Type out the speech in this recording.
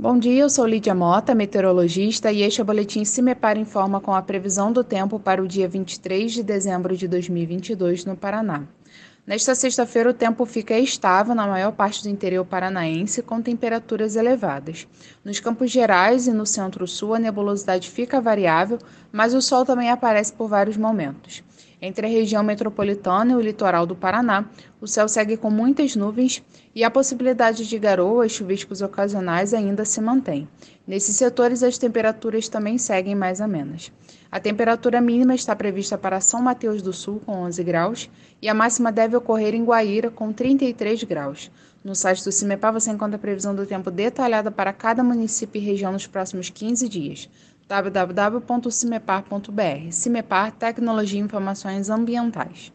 Bom dia, eu sou Lídia Mota, meteorologista, e este é o Boletim Cimepar Informa com a previsão do tempo para o dia 23 de dezembro de 2022 no Paraná. Nesta sexta-feira, o tempo fica estável na maior parte do interior paranaense, com temperaturas elevadas. Nos Campos Gerais e no centro-sul, a nebulosidade fica variável, mas o sol também aparece por vários momentos. Entre a região metropolitana e o litoral do Paraná, o céu segue com muitas nuvens e a possibilidade de garoas chuviscos ocasionais ainda se mantém. Nesses setores, as temperaturas também seguem mais amenas. A temperatura mínima está prevista para São Mateus do Sul, com 11 graus, e a máxima deve ocorrer em Guaíra, com 33 graus. No site do CIMEPAR você encontra a previsão do tempo detalhada para cada município e região nos próximos 15 dias www.cimepar.br. Cimepar Tecnologia e Informações Ambientais.